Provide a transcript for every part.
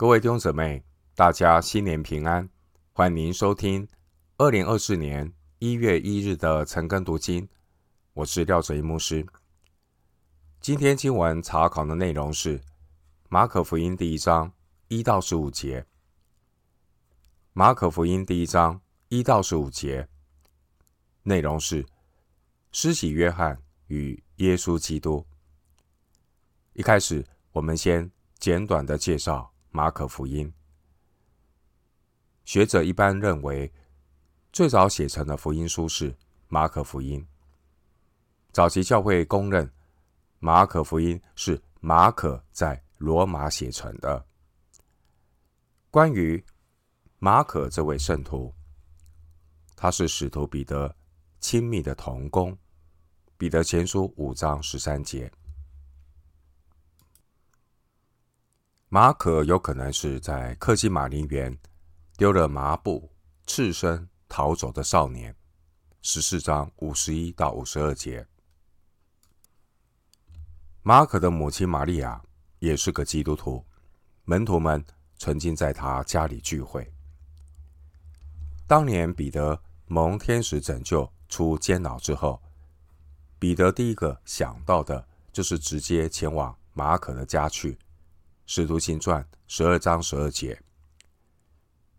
各位弟兄姊妹，大家新年平安！欢迎收听二零二四年一月一日的晨更读经。我是廖哲一牧师。今天经文查考的内容是马可福音第一章一到十五节。马可福音第一章一到十五节内容是施洗约翰与耶稣基督。一开始，我们先简短的介绍。马可福音，学者一般认为，最早写成的福音书是马可福音。早期教会公认，马可福音是马可在罗马写成的。关于马可这位圣徒，他是使徒彼得亲密的同工。彼得前书五章十三节。马可有可能是在克西马林园丢了麻布，赤身逃走的少年。十四章五十一到五十二节。马可的母亲玛利亚也是个基督徒，门徒们曾经在他家里聚会。当年彼得蒙天使拯救出监牢之后，彼得第一个想到的就是直接前往马可的家去。使徒行传十二章十二节，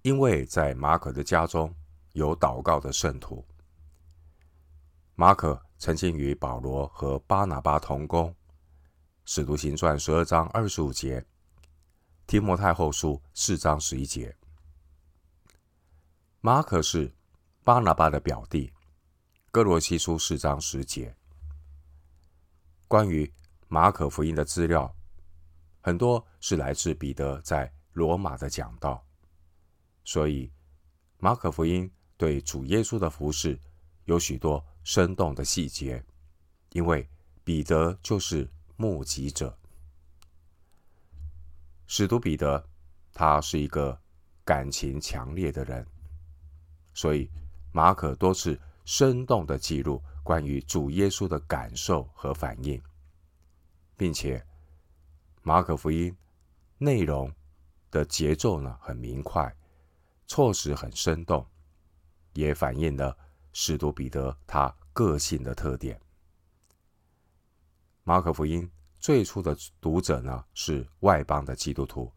因为在马可的家中有祷告的圣徒。马可曾经与保罗和巴拿巴同工。使徒行传十二章二十五节，提摩太后书四章十一节。马可是巴拿巴的表弟。哥罗西书四章十节。关于马可福音的资料。很多是来自彼得在罗马的讲道，所以马可福音对主耶稣的服饰有许多生动的细节，因为彼得就是目击者。使徒彼得他是一个感情强烈的人，所以马可多次生动的记录关于主耶稣的感受和反应，并且。马可福音内容的节奏呢，很明快，措辞很生动，也反映了使徒彼得他个性的特点。马可福音最初的读者呢，是外邦的基督徒，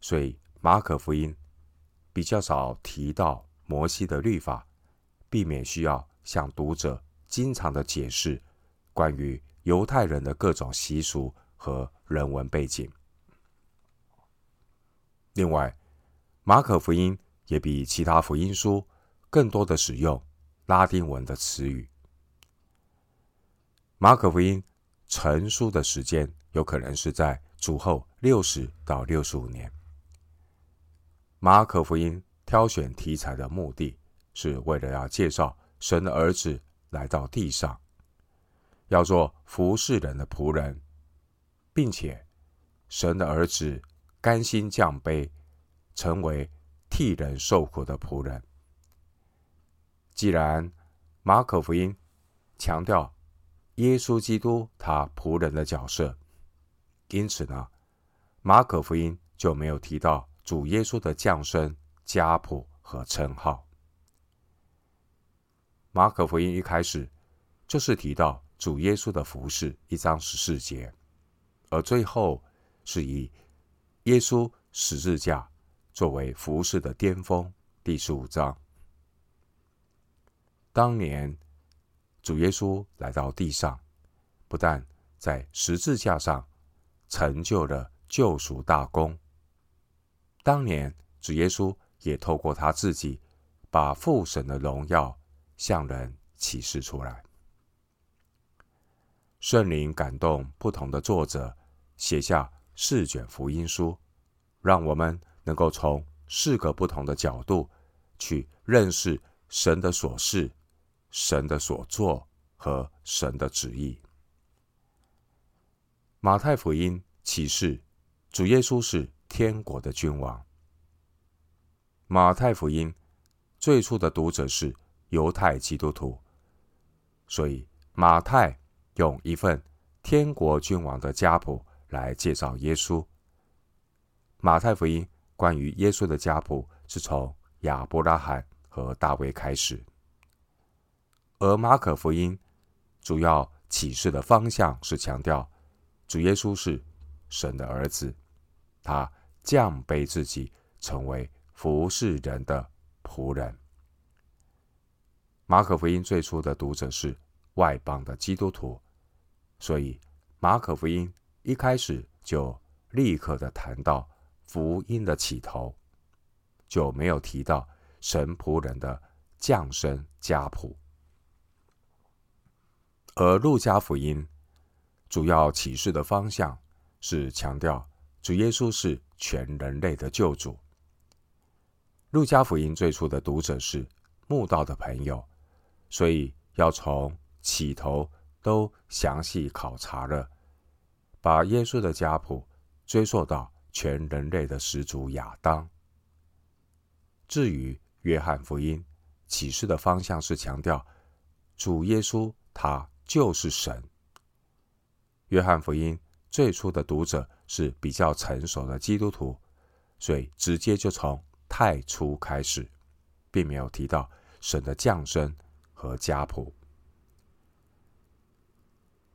所以马可福音比较少提到摩西的律法，避免需要向读者经常的解释关于犹太人的各种习俗和人文背景。另外，马可福音也比其他福音书更多的使用拉丁文的词语。马可福音成书的时间有可能是在主后六十到六十五年。马可福音挑选题材的目的是为了要介绍神的儿子来到地上，要做服侍人的仆人。并且，神的儿子甘心降卑，成为替人受苦的仆人。既然马可福音强调耶稣基督他仆人的角色，因此呢，马可福音就没有提到主耶稣的降生、家谱和称号。马可福音一开始就是提到主耶稣的服饰，一章十四节。而最后是以耶稣十字架作为服事的巅峰，第十五章。当年主耶稣来到地上，不但在十字架上成就了救赎大功，当年主耶稣也透过他自己，把父神的荣耀向人启示出来。圣灵感动不同的作者，写下四卷福音书，让我们能够从四个不同的角度去认识神的所事、神的所作和神的旨意。马太福音启示主耶稣是天国的君王。马太福音最初的读者是犹太基督徒。所以，马太用一份天国君王的家谱来介绍耶稣，马太福音关于耶稣的家谱是从亚伯拉罕和大卫开始，而马可福音主要启示的方向是强调主耶稣是神的儿子，他降卑自己，成为服侍人的仆人。马可福音最初的读者是外邦的基督徒，所以马可福音一开始就立刻的谈到福音的起头，就没有提到神仆人的降生家谱。而路加福音主要启示的方向是强调主耶稣是全人类的救主。路加福音最初的读者是慕道的朋友。所以要从起头都详细考察了，把耶稣的家谱追溯到全人类的始祖亚当。至于约翰福音启示的方向是强调主耶稣他就是神。约翰福音最初的读者是比较成熟的基督徒，所以直接就从太初开始，并没有提到神的降生。和家谱，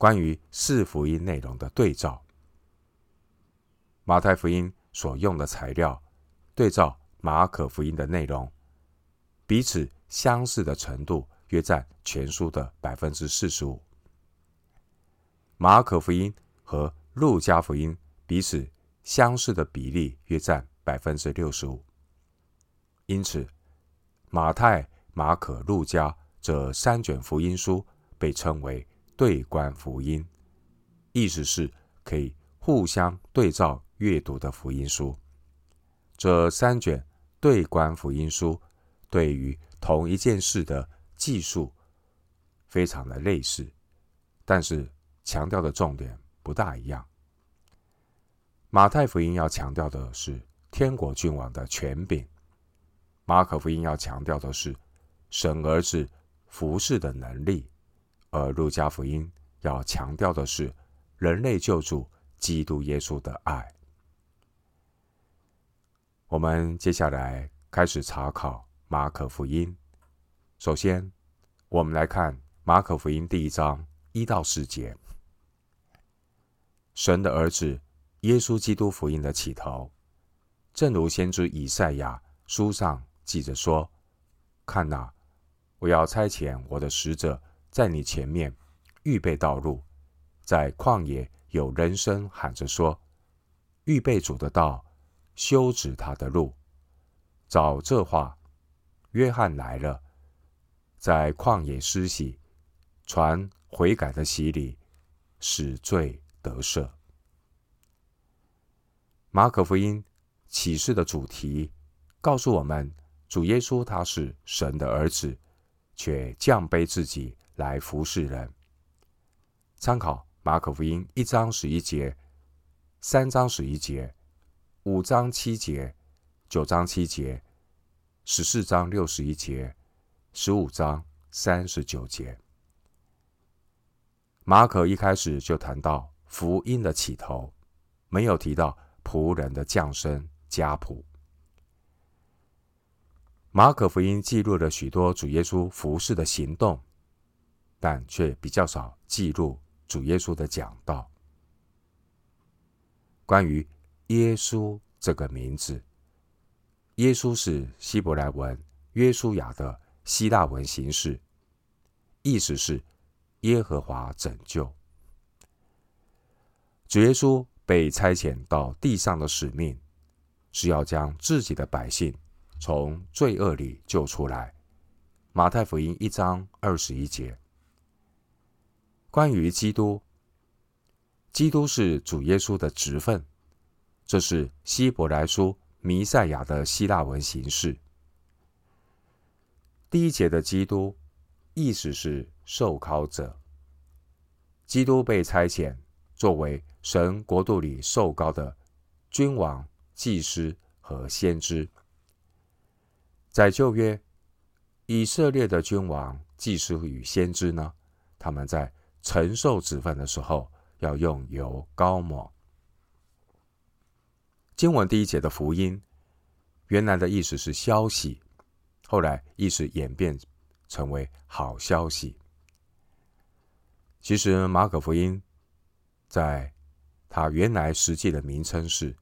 关于四福音内容的对照，马太福音所用的材料对照马可福音的内容，彼此相似的程度约占全书的百分之四十五。马可福音和路加福音彼此相似的比例约占百分之六十五。因此，马太、马可、路加。这三卷福音书被称为对观福音，意思是可以互相对照阅读的福音书。这三卷对观福音书对于同一件事的记述非常的类似，但是强调的重点不大一样。马太福音要强调的是天国君王的权柄，马可福音要强调的是神儿子。服侍的能力，而路加福音要强调的是人类救主基督耶稣的爱。我们接下来开始查考马可福音。首先，我们来看马可福音第一章一到四节：神的儿子耶稣基督福音的起头，正如先知以赛亚书上记着说：“看哪。”我要差遣我的使者在你前面预备道路，在旷野有人声喊着说：“预备主的道，修直他的路。”照这话，约翰来了，在旷野施洗，传悔改的洗礼，使罪得赦。马可福音启示的主题告诉我们，主耶稣他是神的儿子。却降卑自己来服侍人。参考马可福音一章十一节、三章十一节、五章七节、九章七节、十四章六十一节、十五章三十九节。马可一开始就谈到福音的起头，没有提到仆人的降生家谱。马可福音记录了许多主耶稣服侍的行动，但却比较少记录主耶稣的讲道。关于耶稣这个名字，耶稣是希伯来文约书亚的希腊文形式，意思是耶和华拯救。主耶稣被差遣到地上的使命，是要将自己的百姓。从罪恶里救出来。马太福音一章二十一节。关于基督，基督是主耶稣的职分，这是希伯来书弥赛亚的希腊文形式。第一节的基督，意思是受膏者。基督被差遣作为神国度里受膏的君王、祭司和先知。在旧约，以色列的君王、祭司与先知呢，他们在承受职分的时候，要用油膏抹。经文第一节的福音，原来的意思是消息，后来意思演变成为好消息。其实马可福音在它原来实际的名称是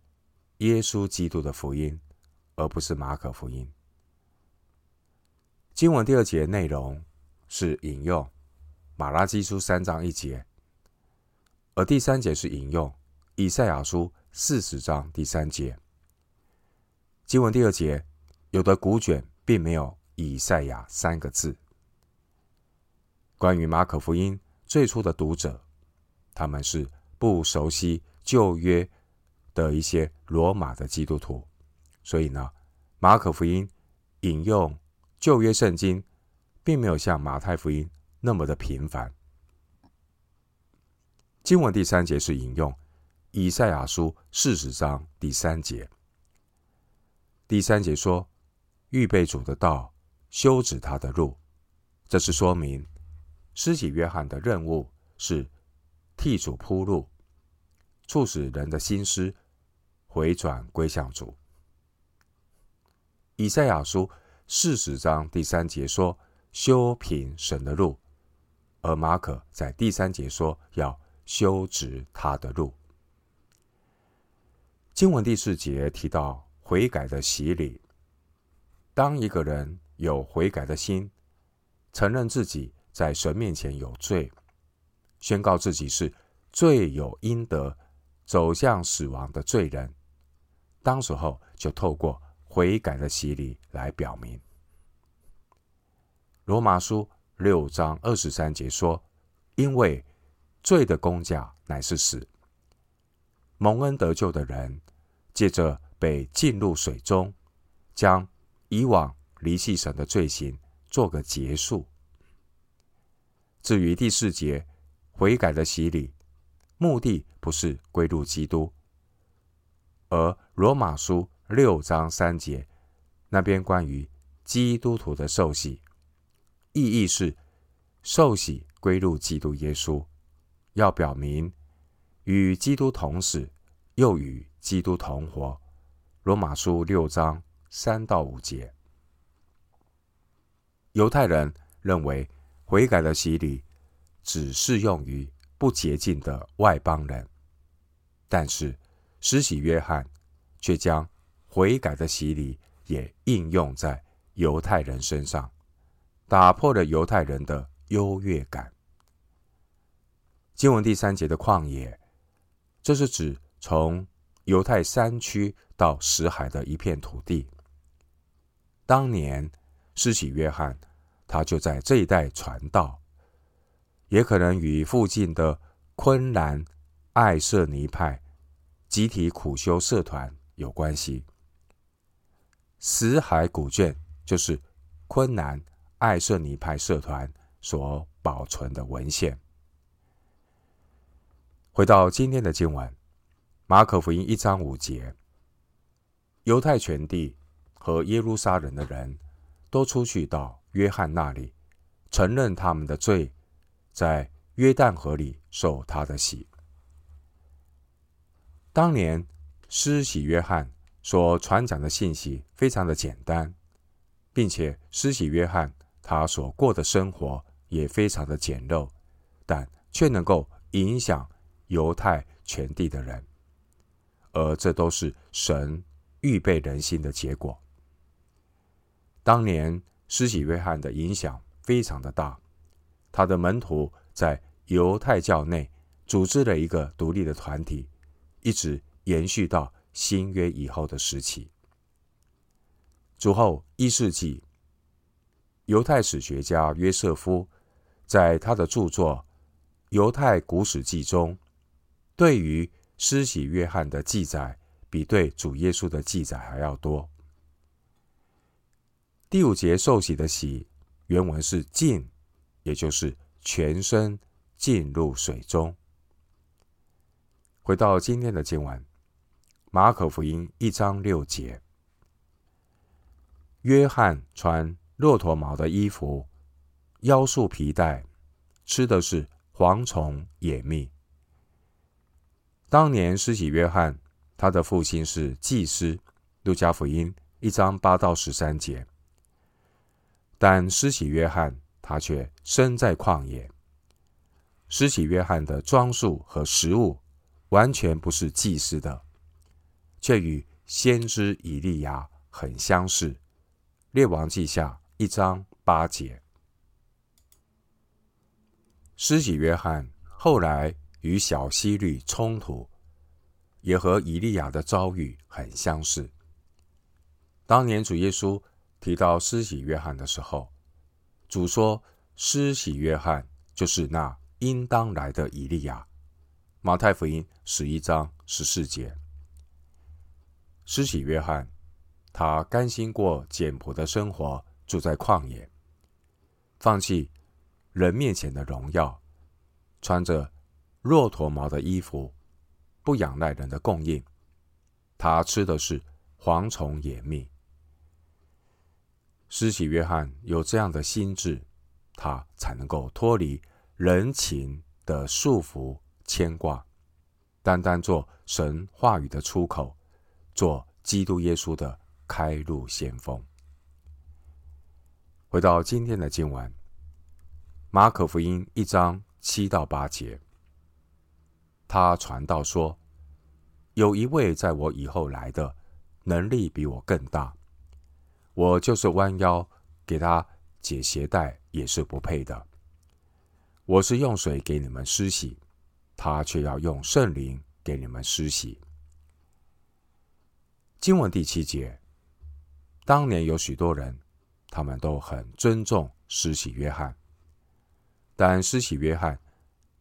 耶稣基督的福音，而不是马可福音。经文第二节内容是引用马拉基书三章一节，而第三节是引用以赛亚书。四十章第三节，经文第二节，有的古卷并没有“以赛亚”三个字。关于马可福音最初的读者，他们是不熟悉旧约的一些罗马的基督徒，所以呢，马可福音引用旧约圣经，并没有像马太福音那么的频繁。经文第三节是引用。以赛亚书四十章第三节，第三节说：“预备主的道，修直他的路。”这是说明施洗约翰的任务是替主铺路，促使人的心思回转归向主。以赛亚书四十章第三节说：“修平神的路。”而马可在第三节说：“要修直他的路。”经文第四节提到悔改的洗礼。当一个人有悔改的心，承认自己在神面前有罪，宣告自己是罪有应得、走向死亡的罪人，当时候就透过悔改的洗礼来表明。罗马书六章二十三节说：“因为罪的工价乃是死。”蒙恩得救的人，借着被浸入水中，将以往离弃神的罪行做个结束。至于第四节悔改的洗礼，目的不是归入基督，而罗马书六章三节那边关于基督徒的受洗，意义是受洗归入基督耶稣，要表明与基督同死。又与基督同活，罗马书六章三到五节。犹太人认为悔改的洗礼只适用于不洁净的外邦人，但是施洗约翰却将悔改的洗礼也应用在犹太人身上，打破了犹太人的优越感。经文第三节的旷野，这是指。从犹太山区到死海的一片土地，当年施洗约翰他就在这一带传道，也可能与附近的昆兰爱色尼派集体苦修社团有关系。死海古卷就是昆兰爱色尼派社团所保存的文献。回到今天的经文。马可福音一章五节，犹太全地和耶路撒冷的人都出去到约翰那里，承认他们的罪，在约旦河里受他的洗。当年施洗约翰所传讲的信息非常的简单，并且施洗约翰他所过的生活也非常的简陋，但却能够影响犹太全地的人。而这都是神预备人心的结果。当年施洗约翰的影响非常的大，他的门徒在犹太教内组织了一个独立的团体，一直延续到新约以后的时期。主后一世纪，犹太史学家约瑟夫在他的著作《犹太古史记》中，对于施洗约翰的记载比对主耶稣的记载还要多。第五节受洗的洗，原文是浸，也就是全身浸入水中。回到今天的经文，马可福音一章六节，约翰穿骆驼毛的衣服，腰束皮带，吃的是蝗虫野蜜。当年施洗约翰他的父亲是祭司。路加福音一章八到十三节。但施洗约翰他却生在旷野。施洗约翰的装束和食物完全不是祭司的，却与先知以利亚很相似。列王记下一章八节。施洗约翰后来与小希律冲突，也和以利亚的遭遇很相似。当年主耶稣提到施洗约翰的时候，主说：“施洗约翰就是那应当来的以利亚。”马太福音十一章十四节。施洗约翰，他甘心过简朴的生活，住在旷野，放弃人面前的荣耀，穿着骆驼毛的衣服，不仰赖人的供应，他吃的是蝗虫野蜜。施洗约翰有这样的心智，他才能够脱离人情的束缚牵挂，单单做神话语的出口，做基督耶稣的开路先锋。回到今天的经文，马可福音一章七到八节，他传道说：“有一位在我以后来的，能力比我更大。”我就是弯腰给他解鞋带，也是不配的。我是用水给你们施洗，他却要用圣灵给你们施洗。经文第七节，当年有许多人，他们都很尊重施洗约翰，但施洗约翰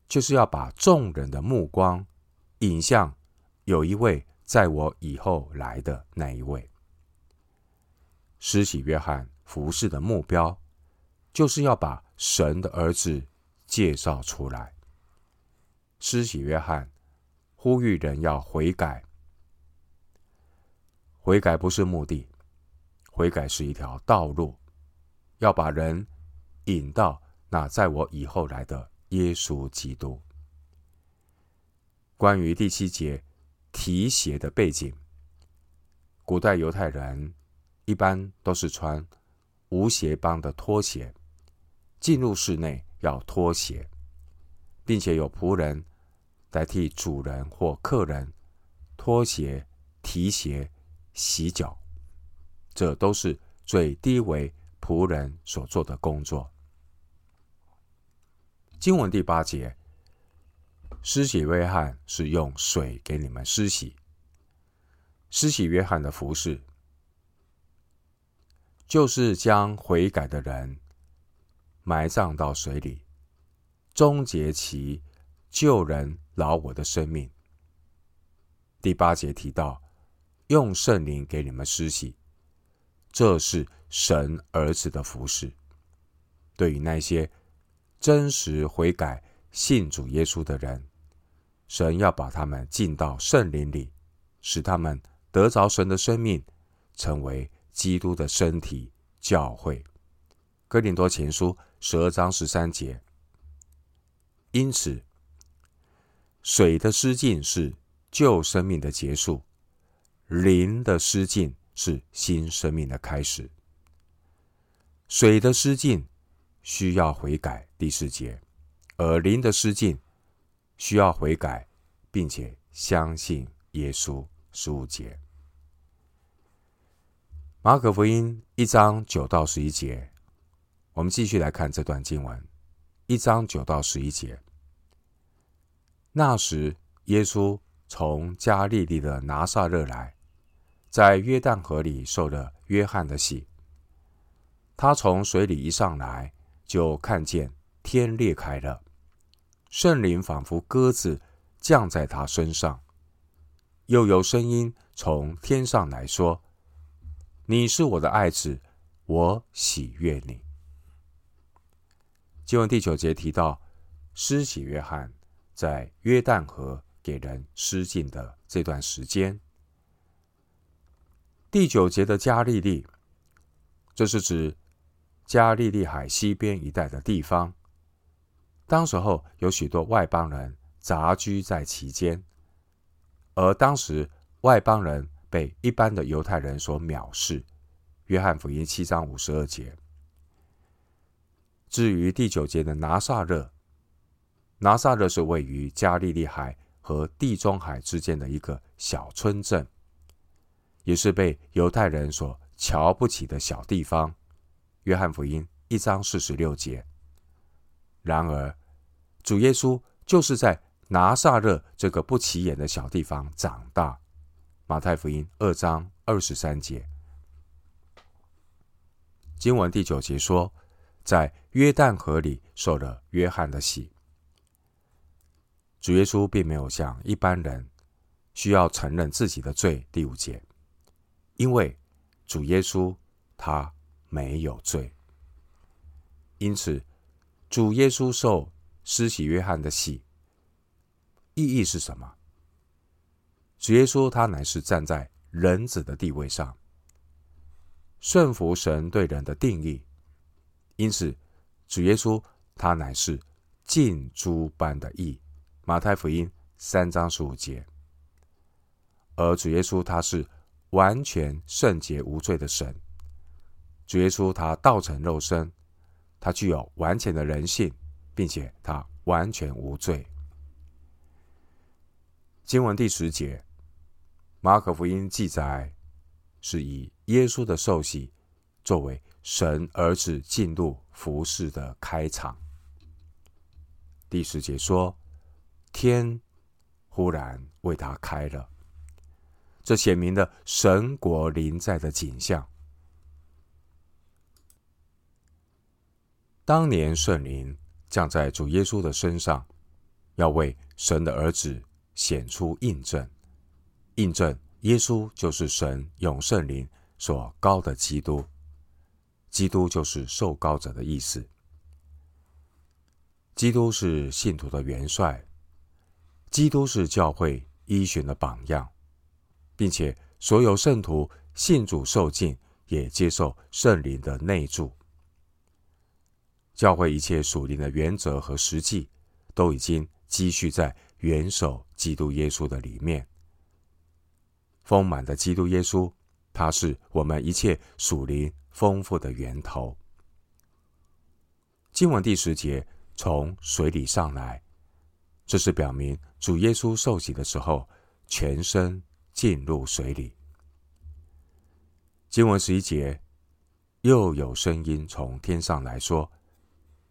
就是要把众人的目光引向有一位在我以后来的那一位。施洗约翰服侍的目标，就是要把神的儿子介绍出来。施洗约翰呼吁人要悔改，悔改不是目的，悔改是一条道路，要把人引到那在我以后来的耶稣基督。关于第七节提鞋的背景，古代犹太人。一般都是穿无鞋帮的拖鞋，进入室内要脱鞋，并且有仆人代替主人或客人脱鞋、提鞋、洗脚，这都是最低微仆人所做的工作。经文第八节，施洗约翰是用水给你们施洗。施洗约翰的服饰。就是将悔改的人埋葬到水里，终结其救人老我的生命。第八节提到用圣灵给你们施洗，这是神儿子的服饰。对于那些真实悔改、信主耶稣的人，神要把他们进到圣灵里，使他们得着神的生命，成为。基督的身体教会，哥林多前书十二章十三节。因此，水的施浸是旧生命的结束，灵的施浸是新生命的开始。水的失禁需要悔改，第四节；而灵的失禁需要悔改，并且相信耶稣，十五节。马可福音一章九到十一节，我们继续来看这段经文。一章九到十一节，那时耶稣从加利利的拿撒勒来，在约旦河里受了约翰的洗。他从水里一上来，就看见天裂开了，圣灵仿佛鸽子降在他身上，又有声音从天上来说。你是我的爱子，我喜悦你。经文第九节提到，施洗约翰在约旦河给人施浸的这段时间。第九节的加利利，这是指加利利海西边一带的地方。当时候有许多外邦人杂居在其间，而当时外邦人被一般的犹太人所藐视。约翰福音七章五十二节。至于第九节的拿撒勒，拿撒勒是位于加利利海和地中海之间的一个小村镇，也是被犹太人所瞧不起的小地方。约翰福音一章四十六节。然而，主耶稣就是在拿撒勒这个不起眼的小地方长大。马太福音二章二十三节。经文第九节说，在约旦河里受了约翰的洗。主耶稣并没有像一般人需要承认自己的罪。第五节，因为主耶稣他没有罪，因此主耶稣受施洗约翰的洗，意义是什么？主耶稣他乃是站在人子的地位上。顺服神对人的定义，因此主耶稣他乃是尽诸般的义。马太福音三章十五节，而主耶稣他是完全圣洁无罪的神。主耶稣他道成肉身，他具有完全的人性，并且他完全无罪。经文第十节，马可福音记载。是以耶稣的受洗作为神儿子进入服事的开场。第十节说，天忽然为他开了，这显明了神国临在的景象。当年圣灵降在主耶稣的身上，要为神的儿子显出印证，印证。耶稣就是神用圣灵所高的基督，基督就是受高者的意思。基督是信徒的元帅，基督是教会依循的榜样，并且所有圣徒信主受浸，也接受圣灵的内助。教会一切属灵的原则和实际，都已经积蓄在元首基督耶稣的里面。丰满的基督耶稣，他是我们一切属灵丰富的源头。经文第十节，从水里上来，这是表明主耶稣受洗的时候，全身进入水里。经文十一节，又有声音从天上来说：“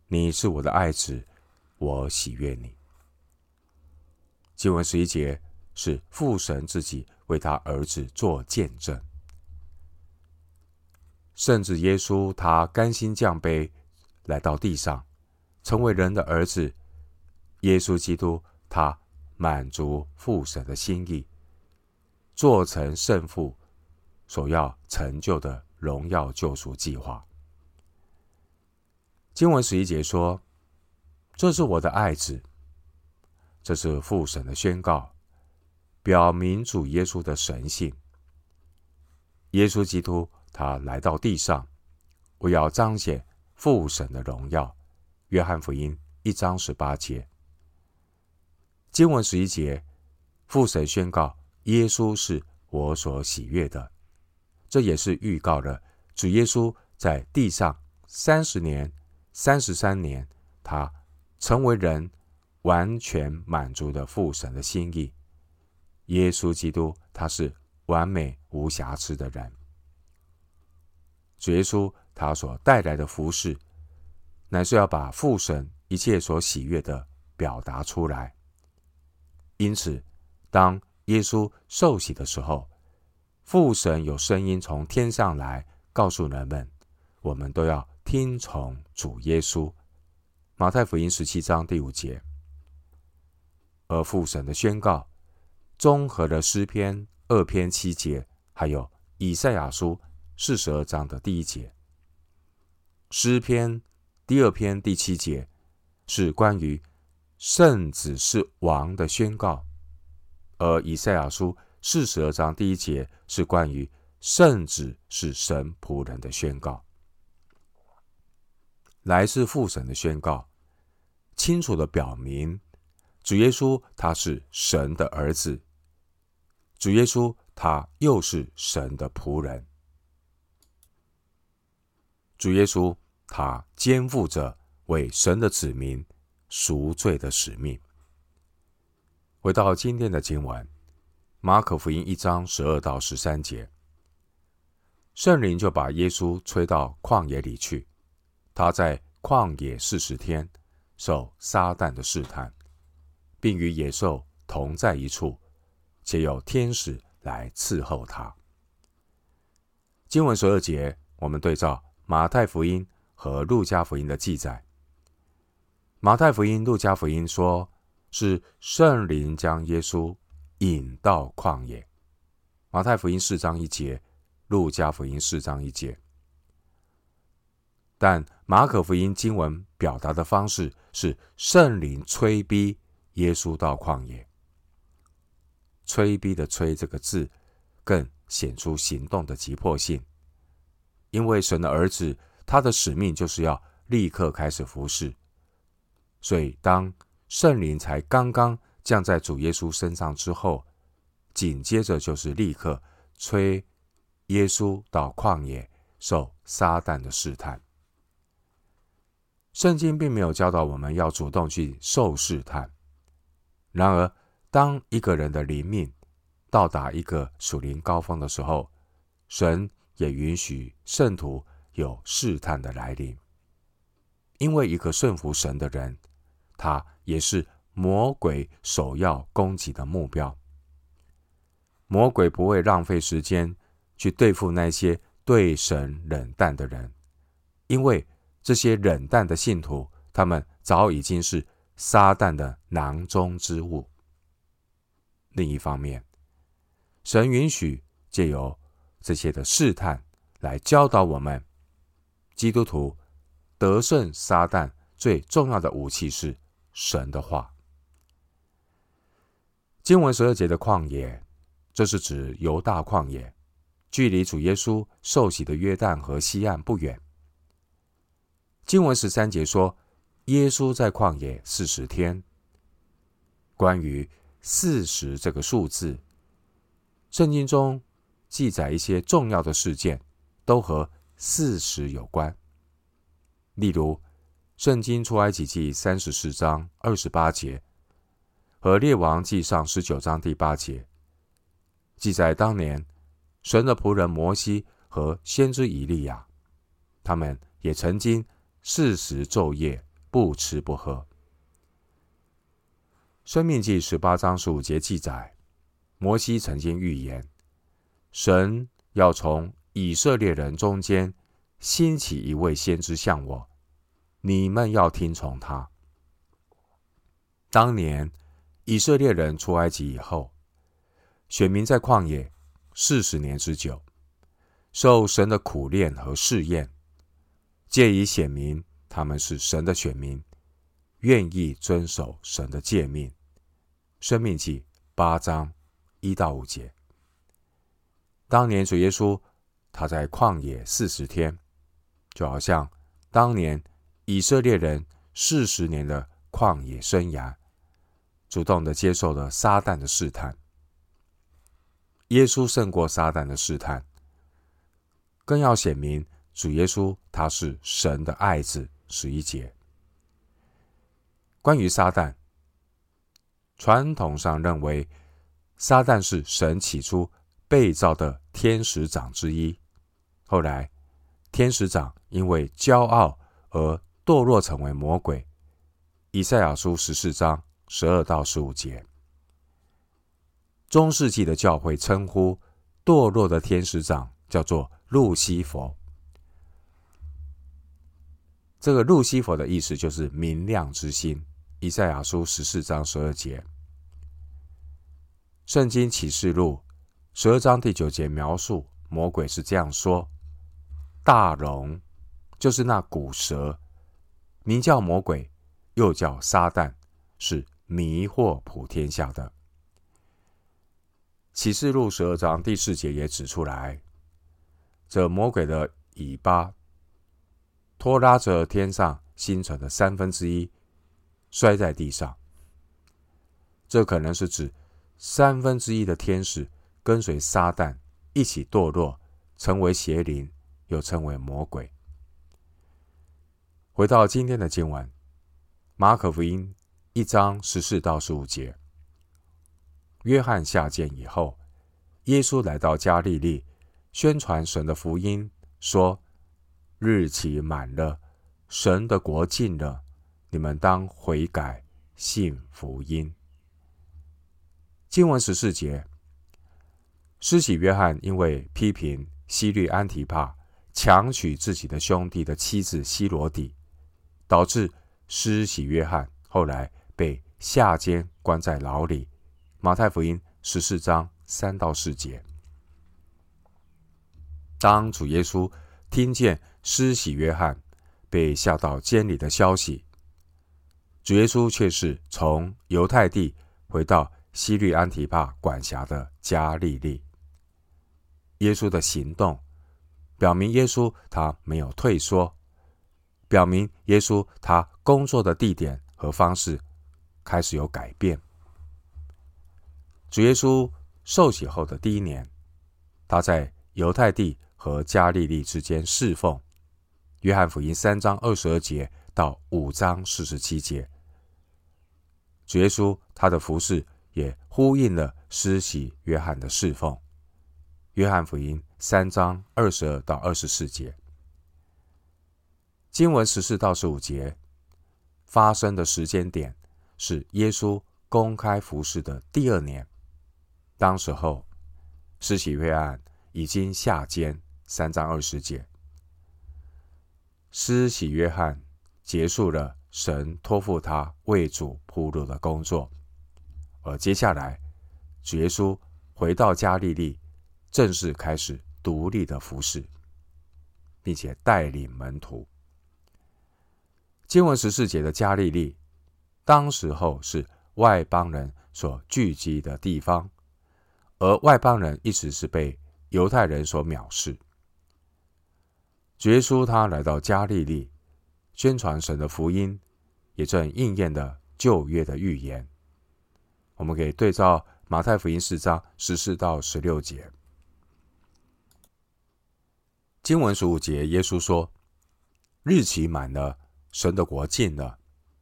你是我的爱子，我喜悦你。”经文十一节是父神自己。为他儿子做见证，甚至耶稣他甘心降卑，来到地上，成为人的儿子。耶稣基督他满足父神的心意，做成圣父所要成就的荣耀救赎计划。经文十一节说：“这是我的爱子。”这是父神的宣告。表明主耶稣的神性。耶稣基督他来到地上，我要彰显父神的荣耀。约翰福音一章十八节，经文十一节，父神宣告耶稣是我所喜悦的。这也是预告了主耶稣在地上三十年、三十三年，他成为人，完全满足的父神的心意。耶稣基督，他是完美无瑕疵的人。主耶稣他所带来的服事，乃是要把父神一切所喜悦的表达出来。因此，当耶稣受洗的时候，父神有声音从天上来告诉人们：我们都要听从主耶稣。马太福音十七章第五节，而父神的宣告。综合了诗篇二篇七节，还有以赛亚书四十二章的第一节。诗篇第二篇第七节是关于圣子是王的宣告，而以赛亚书四十二章第一节是关于圣子是神仆人的宣告。来自父神的宣告，清楚地表明主耶稣他是神的儿子。主耶稣他又是神的仆人。主耶稣他肩负着为神的子民赎罪的使命。回到今天的经文，马可福音一章十二到十三节，圣灵就把耶稣吹到旷野里去，他在旷野四十天，受撒旦的试探，并与野兽同在一处，且有天使来伺候他。经文十二节，我们对照马太福音和路加福音的记载。马太福音、路加福音说。是圣灵将耶稣引到旷野。马太福音四章一节，路加福音四章一节。但马可福音经文表达的方式是圣灵催逼耶稣到旷野。催逼的“催”这个字，更显出行动的急迫性。因为神的儿子，他的使命就是要立刻开始服侍，所以当圣灵才刚刚降在主耶稣身上之后，紧接着就是立刻催耶稣到旷野受撒旦的试探。圣经并没有教导我们要主动去受试探。然而，当一个人的灵命到达一个属灵高峰的时候，神也允许圣徒有试探的来临，因为一个顺服神的人，他也是魔鬼首要攻击的目标。魔鬼不会浪费时间去对付那些对神冷淡的人，因为这些冷淡的信徒，他们早已经是撒旦的囊中之物。另一方面，神允许借由这些的试探来教导我们，基督徒得胜撒旦最重要的武器是。神的话，经文十二节的旷野，这是指犹大旷野，距离主耶稣受洗的约旦河西岸不远。经文十三节说，耶稣在旷野四十天。关于四十这个数字，圣经中记载一些重要的事件，都和四十有关，例如。圣经出埃及记三十四章二十八节和列王记上十九章第八节记载，当年神的仆人摩西和先知以利亚，他们也曾经四十昼夜不吃不喝。申命记十八章十五节记载，摩西曾经预言，神要从以色列人中间兴起一位先知向我。你们要听从他。当年以色列人出埃及以后，选民在旷野四十年之久，受神的苦练和试验，借以显明他们是神的选民，愿意遵守神的诫命。申命记八章一到五节。当年主耶稣他在旷野四十天，就好像当年。以色列人四十年的旷野生涯，主动的接受了撒旦的试探。耶稣胜过撒旦的试探，更要显明主耶稣他是神的爱子。十一节，关于撒旦，传统上认为撒旦是神起初被造的天使长之一，后来天使长因为骄傲而堕落成为魔鬼。以赛亚书十四章十二到十五节，中世纪的教会称呼堕落的天使长叫做路西佛。这个路西佛的意思就是明亮之星。以赛亚书十四章十二节，圣经启示录十二章第九节描述魔鬼是这样说：大龙就是那古蛇。名叫魔鬼，又叫撒旦，是迷惑普天下的。启示录十二章第四节也指出来，这魔鬼的尾巴拖拉着天上星辰的三分之一，摔在地上。这可能是指三分之一的天使跟随撒旦一起堕落，成为邪灵，又称为魔鬼。回到今天的经文，马可福音一章十四到十五节，约翰下监以后，耶稣来到加利利，宣传神的福音，说：“日期满了，神的国近了，你们当悔改，信福音。”经文十四节，施洗约翰因为批评希律安提帕强娶自己的兄弟的妻子希罗底。导致施洗约翰后来被下监关在牢里。马太福音十四章三到四节。当主耶稣听见施洗约翰被下到监里的消息，主耶稣却是从犹太地回到西律安提帕管辖的加利利。耶稣的行动表明，耶稣他没有退缩。表明耶稣他工作的地点和方式开始有改变。主耶稣受洗后的第一年，他在犹太地和加利利之间侍奉。约翰福音三章二十二节到五章四十七节，主耶稣他的服饰也呼应了施洗约翰的侍奉。约翰福音三章二十二到二十四节。经文十四到十五节发生的时间点是耶稣公开服侍的第二年，当时候施洗约翰已经下监。三章二十节，施洗约翰结束了神托付他为主铺路的工作，而接下来主耶稣回到加利利，正式开始独立的服侍，并且带领门徒。经文十四节的加利利，当时候是外邦人所聚集的地方，而外邦人一直是被犹太人所藐视。耶稣他来到加利利，宣传神的福音，也正应验了旧约的预言。我们可以对照马太福音四章十四到十六节，经文十五节，耶稣说：“日期满了。”神的国近了，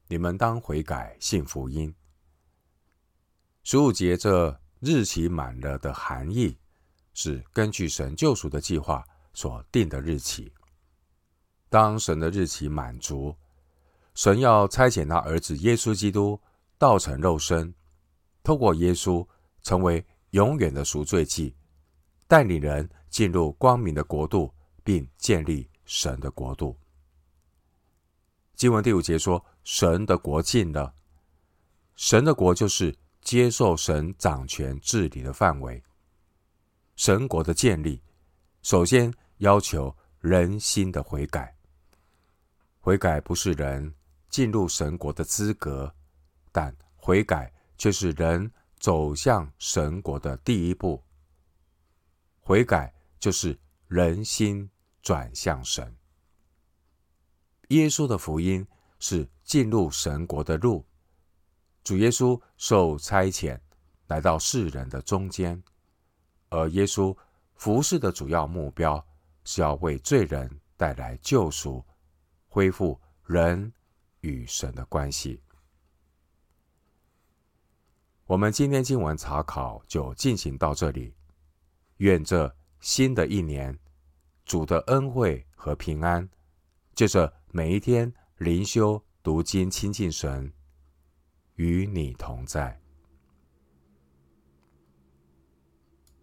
你们当悔改，信福音。十五节这日期满了的含义，是根据神救赎的计划所定的日期。当神的日期满足，神要差遣他儿子耶稣基督道成肉身，透过耶稣成为永远的赎罪祭，带领人进入光明的国度，并建立神的国度。经文第五节说：“神的国近了。”神的国就是接受神掌权治理的范围。神国的建立，首先要求人心的悔改。悔改不是人进入神国的资格，但悔改却是人走向神国的第一步。悔改就是人心转向神。耶稣的福音是进入神国的路。主耶稣受差遣来到世人的中间，而耶稣服事的主要目标是要为罪人带来救赎，恢复人与神的关系。我们今天经文查考就进行到这里。愿这新的一年，主的恩惠和平安，借着每一天灵修读经亲近神，与你同在。